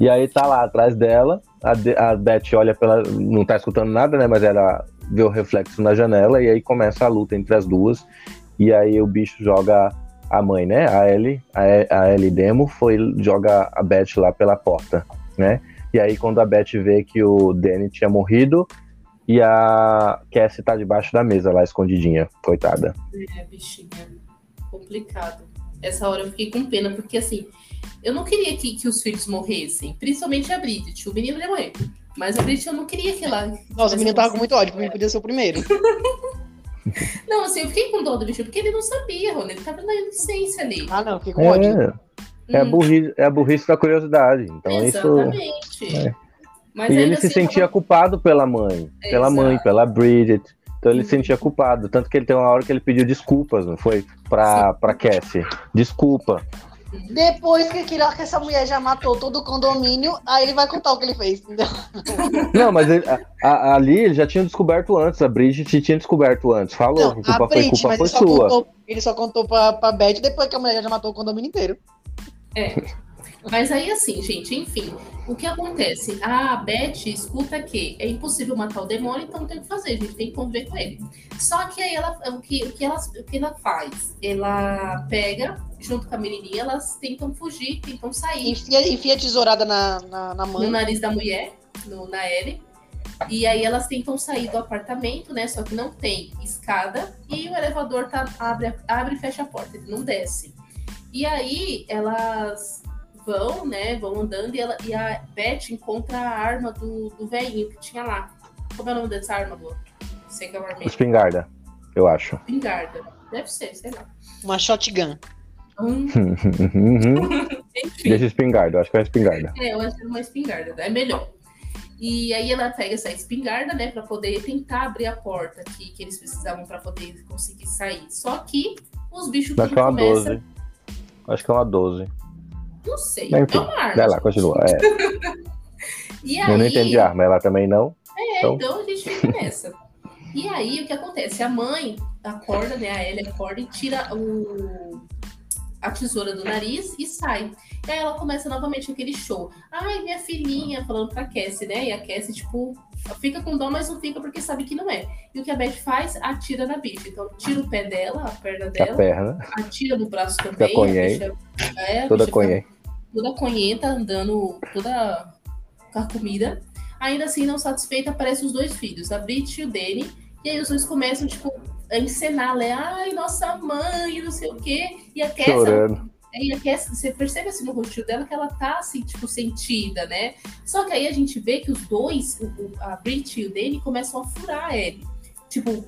E aí tá lá atrás dela, a, De- a Beth olha pela. não tá escutando nada, né? Mas ela vê o reflexo na janela e aí começa a luta entre as duas. E aí o bicho joga a mãe, né? A Ellie, a, Ellie Demo foi joga a Beth lá pela porta, né? E aí quando a Beth vê que o Danny tinha morrido e a Cassie tá debaixo da mesa lá escondidinha, coitada. É, bichinha. Complicado. Essa hora eu fiquei com pena, porque assim, eu não queria que, que os filhos morressem, principalmente a Bridget. O menino ia morrer. Mas a Bridget eu não queria que ela. Nossa, o menino tava com muito ódio, o menino podia ser o primeiro. Não, assim, eu fiquei com dó do bicho, porque ele não sabia, Rony. Ele tava na inocência ali. Ah, não, fiquei com ódio. É, é, a Hum, burrice, é a burrice da curiosidade. Então isso. Exatamente. é. Mas E ele se assim, sentia tava- culpado pela mãe, pela Exato. mãe, pela Bridget. Então ele Uhum. se sentia culpado. Tanto que ele tem uma hora que ele pediu desculpas, não foi? Pra, pra Cassie. Desculpa. Depois que, aquilo- que essa mulher já matou todo o condomínio, aí ele vai contar o que ele fez, entendeu? Não, mas ele- a- a- ali ele já tinha descoberto antes. A Bridget tinha descoberto antes. Falou Não, que a culpa a foi, culpa mas foi ele só, sua. contou, ele só contou pra, pra Beth depois que a mulher já matou o condomínio inteiro. É. Mas aí, assim, gente, enfim, o que acontece? A Beth escuta que é impossível matar o demônio, então não tem o que fazer, a gente tem que conviver com ele. Só que aí ela, o, que, o, que ela, o que ela faz? Ela pega, junto com a menininha, elas tentam fugir, tentam sair Enfia, enfia tesourada na, na, na no mãe. nariz da mulher, no, na Ellie. E aí elas tentam sair do apartamento, né? Só que não tem escada e o elevador tá, abre, abre e fecha a porta, ele não desce. E aí elas vão, né? Vão andando e, ela, e a Beth encontra a arma do, do velhinho que tinha lá. Como é o nome dessa arma, Lu? Sei que é uma arma Espingarda, eu acho. espingarda. Deve ser, sei lá. Uma shotgun. Hum, enfim. Deixa espingarda, eu acho que é uma espingarda. É, eu acho que é uma espingarda, é melhor. E aí ela pega essa espingarda, né, pra poder tentar abrir a porta que, que eles precisavam pra poder conseguir sair. Só que os bichos Acho tudo que é uma começa, 12. Acho que é uma 12. Não sei, Enfim, é uma arma. Vai lá, continua. É, E aí, eu não entendi arma, ela também não. É, Então- então a gente fica nessa. E aí, o que acontece? A mãe acorda, né? A Ellie acorda e tira o, a tesoura do nariz e sai. E aí ela começa novamente aquele show. Ai, minha filhinha, falando pra Cassie, né? E a Cassie, tipo, fica com dó, mas não fica porque sabe que não é. E o que a Beth faz? Atira na bicha. Então, tira o pé dela, a perna dela. A perna. Atira no braço também. Conhei. Bicha, é, toda conhei. Toda conhenta, andando toda carcomida. Ainda assim, não satisfeita, aparecem os dois filhos, a Brit e o Danny. E aí os dois começam, tipo, a encenar, né? Ai, nossa mãe, não sei o quê. E a Cassie, Chorando. e a Cassie, você percebe assim no rosto dela que ela tá assim, tipo, sentida, né? Só que aí a gente vê que os dois, o, a Brit e o Danny, começam a furar ele. Tipo,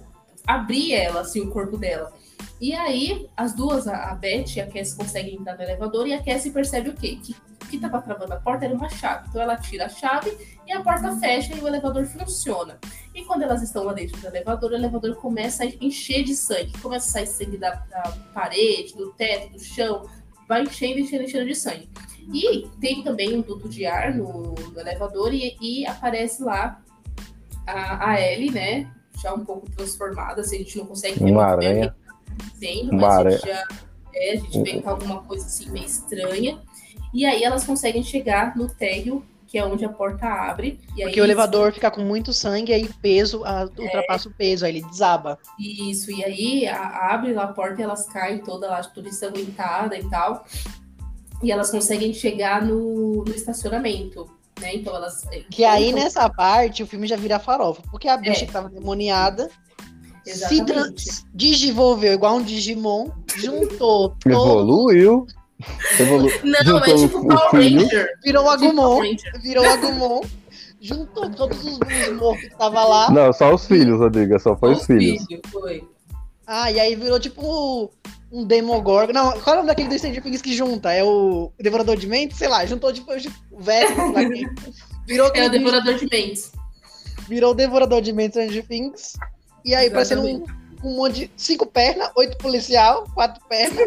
abrir ela, assim, o corpo dela. E aí, as duas, a, a Beth e a Cassie conseguem entrar no elevador e a Cassie percebe o quê? Que o que tava travando a porta era uma chave. Então ela tira a chave e a porta fecha e o elevador funciona. E quando elas estão lá dentro do elevador, o elevador começa a encher de sangue. Começa a sair sangue da, da parede, do teto, do chão. Vai enchendo, enchendo, enchendo de sangue. E tem também um duto de ar no, no elevador e, e aparece lá a, a Ellie, né? Já um pouco transformada, assim, a gente não consegue ver Uma muito bem o aranha. que tá Uma mas a gente já é, a gente vê que tá alguma coisa assim meio estranha. E aí elas conseguem chegar no térreo, que é onde a porta abre. E aí Porque o elevador fica com muito sangue, aí peso, a- ultrapassa o peso, aí ele desaba. Isso, e aí a- abre lá a porta e elas caem toda lá, toda ensanguentada e tal. E elas conseguem chegar no, no estacionamento, né? Então elas. Que aí, nessa parte, o filme já vira farofa. Porque a bicha É. que tava demoniada se Exatamente. trans- digivolveu igual um Digimon, juntou todo, Evoluiu. Evolu... Não, é Juntou tipo o Power. Ranger. virou um Tipo Agumon, virou um Agumon, juntou todos os, os mortos que tava lá. Não, só os filhos, Rodrigo. Só foi os filhos. filho, foi. Ah, e aí virou tipo um Demogorgon. Não, qual é o nome daquele do Stranger Things que junta? É o Devorador de Mentes? Sei lá, juntou tipo o quem. Virou, É o Devorador de Mentes. virou o Devorador de Mentes Stranger Things. E aí, parecendo um, um monte de cinco pernas, oito policial, quatro pernas.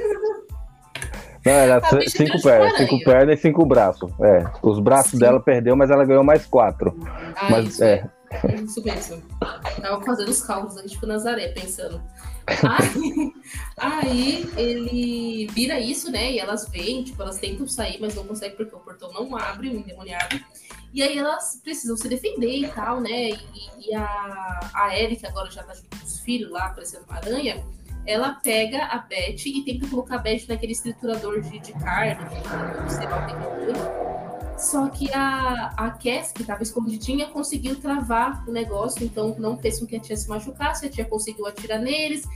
Não, era bicha cinco pernas, cinco pernas e cinco braços. É, os braços Sim. dela perdeu, mas ela ganhou mais quatro. Ah, mas isso, é, Isso mesmo. Tava fazendo os cálculos aqui, tipo Nazaré, pensando. Aí, aí ele vira isso, né? E elas veem, tipo, elas tentam sair, mas não conseguem porque o portão não abre, o endemoniado. E aí elas precisam se defender e tal, né? E, e a, a que agora já tá junto com os filhos lá, parecendo uma aranha, ela pega a Beth e tenta colocar a Beth naquele triturador de, de carne, sei lá o que é. Só que a, a Cass, que estava escondidinha, conseguiu travar o negócio, então não fez com que a tia se machucasse, a tia conseguiu atirar neles,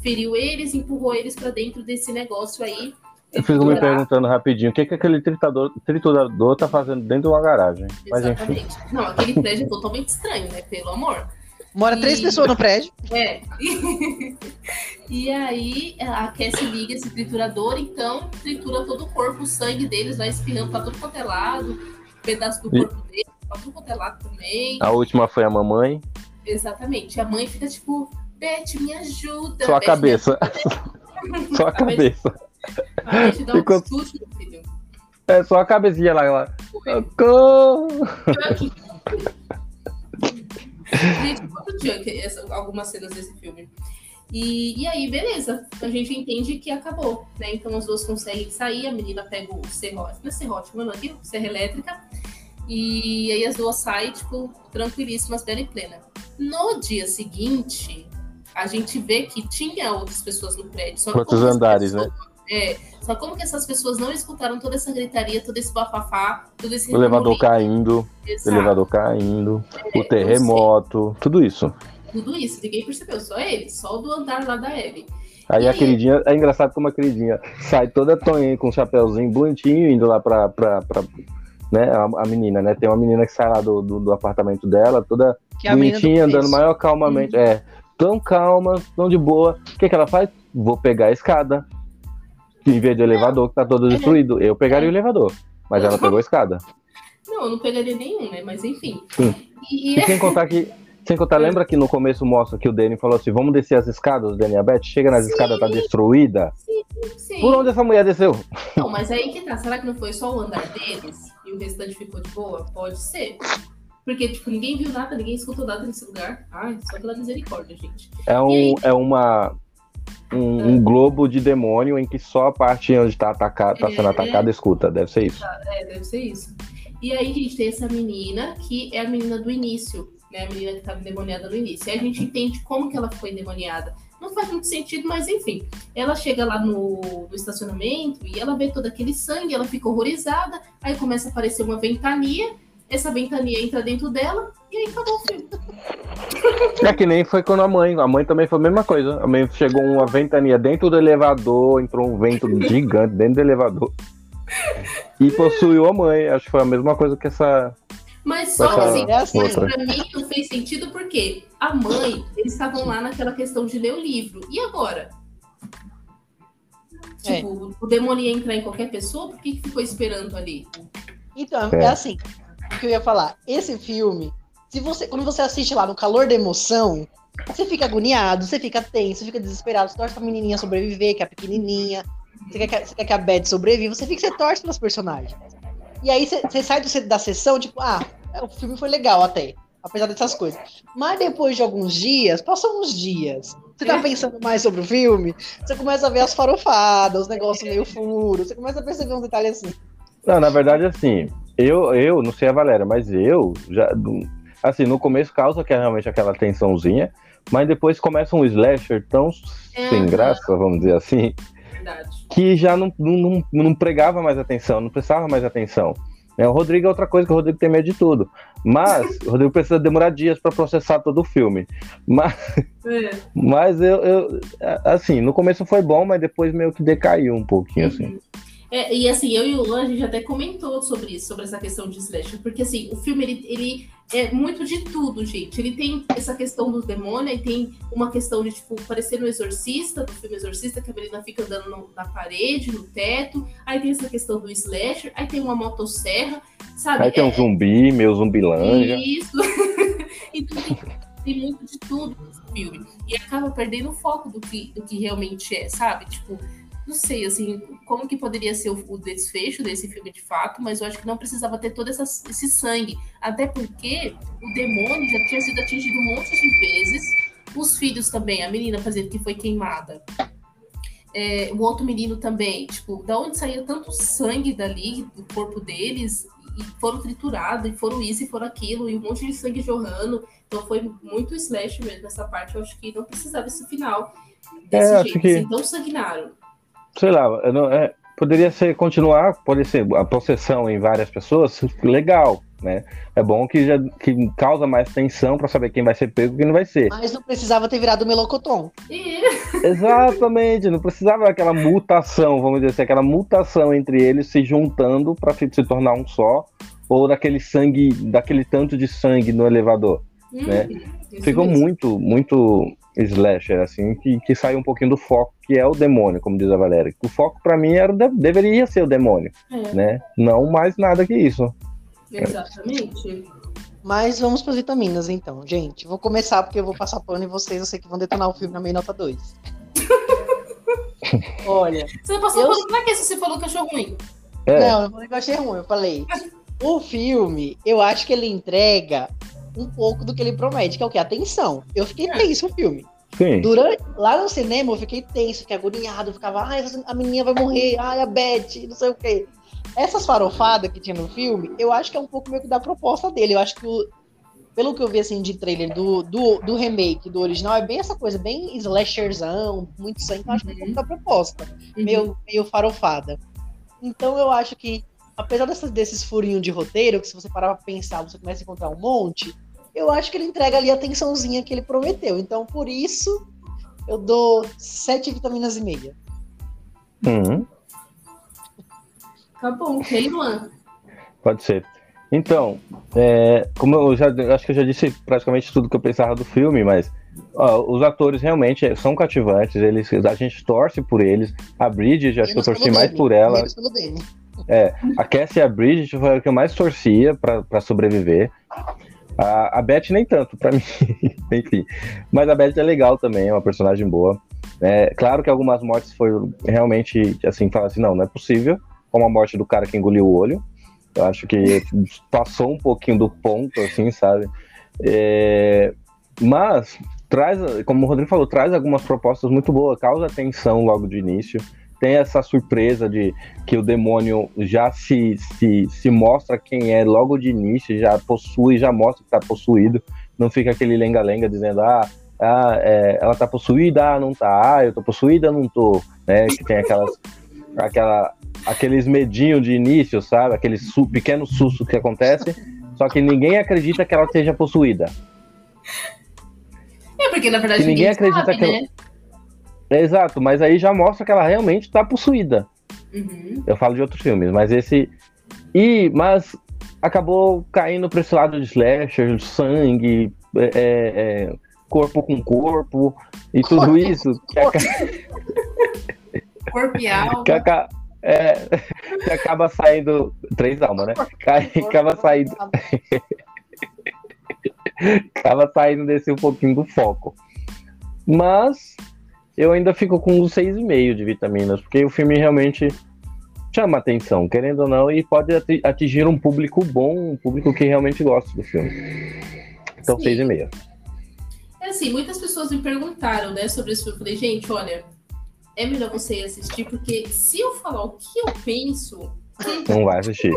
feriu eles, empurrou eles para dentro desse negócio aí. eu fico me perguntando rapidinho, o que, que aquele triturador, triturador tá fazendo dentro de uma garagem? Mas enfim. Exatamente. Não, aquele prédio é totalmente estranho, né? Pelo amor. Mora três E- pessoas no prédio. É. e aí a Cassie liga esse triturador, então tritura todo o corpo, o sangue deles vai espirrando pra tudo quanto é lado, pedaço do E- corpo deles, pra tudo quanto é lado também. A última foi a mamãe, Exatamente. A mãe fica tipo, Beth, me ajuda. só a Beth, cabeça. só a cabeça. A Beth dá um Enquanto- chute, meu filho. É só a cabecinha lá. lá. Foi. Gente, muito junk essa, algumas cenas desse filme. E, e aí, beleza. A gente entende que acabou, né? Então as duas conseguem sair, a menina pega o serrote, não é serrote, como o nome aqui? Serra elétrica. E aí as duas saem, tipo, tranquilíssimas, bela e plena. No dia seguinte, a gente vê que tinha outras pessoas no prédio. Outros as andares, né? É, só como que essas pessoas não escutaram toda essa gritaria, todo esse bafafá, todo esse O elevador caindo, o Exato. elevador caindo, É, o terremoto, tudo isso. Tudo isso, ninguém percebeu, só ele, só o do andar lá da Ellie. Aí a E- queridinha, é engraçado como a queridinha sai toda tonha com um chapéuzinho bonitinho, indo lá pra, pra, pra né, a, a menina, né? Tem uma menina que sai lá do, do, do apartamento dela, toda Que é a bonitinha, andando maior calmamente. É, tão calma, tão de boa. O que, que ela faz? Vou pegar a escada. Em vez do elevador, que tá todo É. destruído. Eu pegaria o elevador. Mas ela pegou a escada. Não, eu não pegaria nenhum, né? Mas enfim. Sim. E, e- sem contar que. Sem contar, lembra que no começo mostra que o Danny falou assim: vamos descer as escadas, o Danny e a Beth? Chega nas Sim. escadas, tá destruída. sim. Por onde essa mulher desceu? Não, mas aí que tá. Será que não foi só o andar deles e o restante ficou de boa? Pode ser. Porque, tipo, ninguém viu nada, ninguém escutou nada nesse lugar. Ai, só pela misericórdia, gente. É, um, aí? é uma. Um, um globo de demônio em que só a parte onde está tá sendo É. atacada escuta. Deve ser isso. É, deve ser isso. E aí a gente tem essa menina, que é a menina do início, né? A menina que estava endemoniada no início. E a gente entende como que ela foi endemoniada. Não faz muito sentido, mas enfim. Ela chega lá no, no estacionamento e ela vê todo aquele sangue, ela fica horrorizada, aí começa a aparecer uma ventania, essa ventania entra dentro dela, e aí acabou o filme. É que nem foi quando a mãe. A mãe também foi a mesma coisa. A mãe chegou uma ventania dentro do elevador, entrou um vento gigante dentro do elevador. E possuiu a mãe. Acho que foi a mesma coisa que essa. Mas só Essa assim, É mas pra mim não fez sentido porque a mãe, eles estavam lá naquela questão de ler o livro. E agora? É. Tipo, o demônio ia entrar em qualquer pessoa, por que, que ficou esperando ali? Então, É. é assim, o que eu ia falar. Esse filme, se você, quando você assiste lá no calor da emoção, você fica agoniado, você fica tenso, você fica desesperado, você torce pra menininha sobreviver, que é a pequenininha, você quer que, você quer que a Beth sobreviva, você fica, você torce pelos personagens. E aí você, você sai do- da sessão, tipo, ah, o filme foi legal até, apesar dessas coisas. Mas depois de alguns dias, passam uns dias, você tá É. pensando mais sobre o filme, você começa a ver as farofadas, os negócios meio furos, você começa a perceber uns detalhes assim. Não, na verdade, assim, eu, eu não sei a Valéria, mas eu já. Assim, no começo causa que é realmente aquela tensãozinha, mas depois começa um slasher tão sem Aham. graça, vamos dizer assim, Verdade. que já não, não, não, pregava mais atenção, não prestava mais atenção. É, o Rodrigo é outra coisa, que o Rodrigo tem medo de tudo. Mas o Rodrigo precisa demorar dias para processar todo o filme. Mas, É. mas eu, eu, assim, no começo foi bom, mas depois meio que decaiu um pouquinho, assim. É, e assim, eu e o Luan, a gente até comentou sobre isso, sobre essa questão de slasher, porque assim, o filme ele, ele é muito de tudo, gente. Ele tem essa questão do demônio, e tem uma questão de, tipo, parecer no Exorcista, do filme Exorcista, que a menina fica andando no- na parede, no teto. Aí tem essa questão do slasher, aí tem uma motosserra, sabe? Aí tem um É- zumbi, meu zumbilândia. Isso. então tem, tem muito de tudo nesse filme. E acaba perdendo o foco do que, do que realmente é, sabe? Tipo, não sei, assim, como que poderia ser o, o desfecho desse filme de fato, mas eu acho que não precisava ter todo essa- esse sangue. Até porque o demônio já tinha sido atingido um monte de vezes. Os filhos também, a menina, por exemplo, que foi queimada. É, o outro menino também, tipo, da onde saía tanto sangue dali, do corpo deles, e foram triturados, e foram isso, e foram aquilo, e um monte de sangue jorrando. Então foi muito slash mesmo essa parte. Eu acho que não precisava esse final desse É, jeito, que- assim, tão sanguinário. Sei lá, não- é, poderia ser continuar, pode ser a possessão em várias pessoas, legal, né? É bom que já que causa mais tensão pra saber quem vai ser pego e quem não vai ser. Mas não precisava ter virado melocotão. E Exatamente, não precisava daquela mutação, vamos dizer assim, aquela mutação entre eles se juntando pra fi- se tornar um só, ou daquele sangue, daquele tanto de sangue no elevador. Né? Hum, isso Ficou mesmo. muito, muito slasher, assim, que, que saiu um pouquinho do foco, que é o demônio, como diz a Valéria. O foco pra mim era, deveria ser o demônio, É, né? Não mais nada que isso. exatamente. Mas vamos para as vitaminas, então, gente. Vou começar porque eu vou passar pano e vocês, eu sei que vão detonar o filme na meia nota 2. Olha, Você passou Eu- por... Pra que você falou que achou ruim? É, não, eu falei que eu achei ruim, eu falei. O filme, eu acho que ele entrega um pouco do que ele promete, que é o que? Atenção. Eu fiquei tenso no filme. sim. Durante, lá no cinema eu fiquei tenso, fiquei agoniado, ficava, ai, essa- a menina vai morrer, ai, a Beth, não sei o quê. Essas farofadas que tinha no filme, eu acho que é um pouco meio que da proposta dele. Eu acho que, o- pelo que eu vi assim de trailer do, do, do remake, do original, é bem essa coisa, bem slasherzão, muito sangue, então eu acho que é um pouco da proposta Uhum. meio, meio farofada. Então eu acho que, apesar dessas, desses furinhos de roteiro, que se você parar pra pensar, você começa a encontrar um monte, eu acho que ele entrega ali a tensãozinha que ele prometeu. Então, por isso, eu dou sete vitaminas e meia. Uhum, Tá bom, ok, Luan. pode ser. Então, é, como eu já eu acho que eu já disse praticamente tudo que eu pensava do filme, mas ó, os atores realmente são cativantes, eles, a gente torce por eles. A Bridget, acho que eu torci mais Danny, por ela. Menos pelo Danny. A Cassie e a Bridget foi a que eu mais torcia pra sobreviver. A, a Beth nem tanto, pra mim. Enfim. Mas a Beth é legal também, é uma personagem boa. É, claro que algumas mortes foi realmente assim, fala assim, não, não é possível. Como a morte do cara que engoliu o olho. Eu acho que passou um pouquinho do ponto, assim, sabe? É, mas traz, como o Rodrigo falou, traz algumas propostas muito boas, causa atenção logo de início. Tem essa surpresa de que o demônio já se, se, se mostra quem é logo de início, já possui, já mostra que está possuído. Não fica aquele lenga-lenga dizendo, ah, ah é, ela tá possuída, ah, não tá, ah, eu tô possuída, não tô, né? Que tem aquelas, aquela, aqueles medinhos de início, sabe? Aquele su pequeno susto que acontece, só que ninguém acredita que ela seja possuída. É, porque na verdade que ninguém, ninguém acredita sabe, que né? ela... Exato, mas aí já mostra que ela realmente tá possuída. Uhum. Eu falo de outros filmes, mas esse. E, mas acabou caindo pra esse lado de slasher, sangue, é, é, é corpo com corpo e tudo corpo, isso. Corpo. corpo e alma. Que, é, que acaba saindo. Três almas, né? Que acaba saindo. acaba saindo desse um pouquinho do foco. Mas eu ainda fico com um 6,5 de vitaminas, porque o filme realmente chama atenção, querendo ou não, e pode atingir um público bom, um público que realmente gosta do filme. Então, 6,5. É assim, muitas pessoas me perguntaram, né, sobre filme. Eu falei, gente, olha, é melhor você assistir, porque se eu falar o que eu penso. Não vai assistir.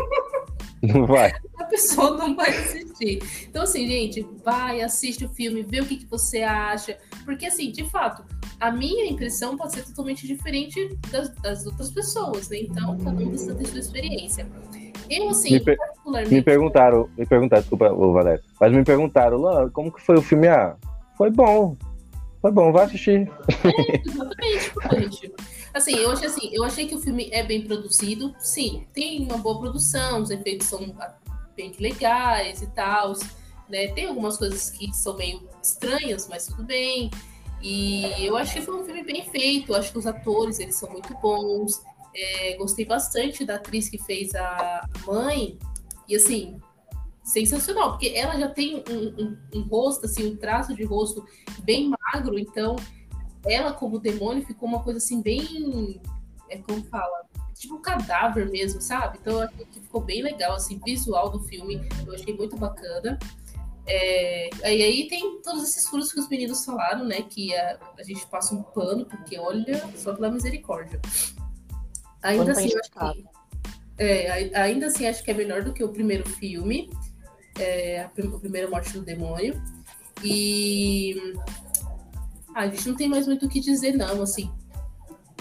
Não vai. A pessoa não vai assistir. Então, assim, gente, vai, assiste o filme, vê o que, que você acha. Porque, assim, de fato, a minha impressão pode ser totalmente diferente das, das outras pessoas, né? Então, cada um precisa ter sua experiência. Eu, assim, me, per particularmente... me perguntaram, me perguntaram, desculpa, Valério, mas me perguntaram, como que foi o filme? Ah, foi bom. Foi bom, vai assistir. É, exatamente, Assim, eu achei assim, eu achei que o filme é bem produzido. Sim, tem uma boa produção, os efeitos são bem legais e tal. Né? Tem algumas coisas que são meio estranhas, mas tudo bem. E eu acho que foi um filme bem feito. Acho que os atores eles são muito bons. É, gostei bastante da atriz que fez a mãe. E assim, sensacional, porque ela já tem um, um, um, rosto, assim, um traço de rosto bem magro, então ela como demônio ficou uma coisa assim bem, é como fala, tipo um cadáver mesmo, sabe? Então eu achei que ficou bem legal, assim, visual do filme, eu achei muito bacana. É, e aí tem todos esses furos que os meninos falaram, né? Que a, a gente passa um pano, porque olha, só pela misericórdia. Ainda assim, acho que, é, ainda assim, acho que é melhor do que o primeiro filme é, a, primeira morte do demônio. E ah, a gente não tem mais muito o que dizer, não. Assim,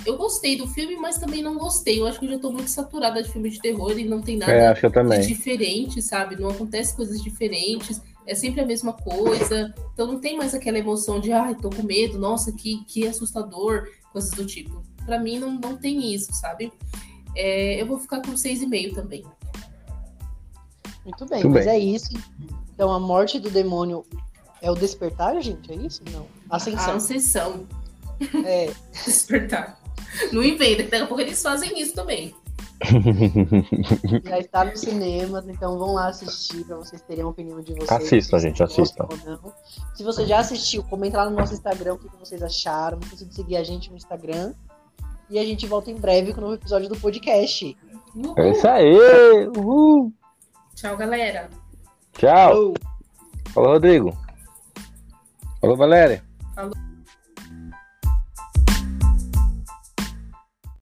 eu gostei do filme, mas também não gostei. Eu acho que eu já tô muito saturada de filme de terror e não tem nada é, acho que eu também. diferente, sabe? Não acontece coisas diferentes. É sempre a mesma coisa. Então não tem mais aquela emoção de, ai, tô com medo, nossa, que, que assustador, coisas do tipo. Para mim não, não tem isso, sabe? É, eu vou ficar com 6,5 também. Muito bem, Muito mas bem. é isso. Então a morte do demônio é o despertar, gente? É isso? Não. Ascensão. A ascensão. É. despertar. Não inventa, daqui a pouco eles fazem isso também. Já está nos cinemas, então vão lá assistir para vocês terem a opinião de vocês. Assista, gente, assista. Se você já assistiu, comenta lá no nosso Instagram o que vocês acharam. Não esqueça de seguir a gente no Instagram. E a gente volta em breve com um novo episódio do podcast. Uhul. É isso aí! Uhul. Tchau, galera. Tchau. Falou, Falou Rodrigo. Falou, Valéria. Falou.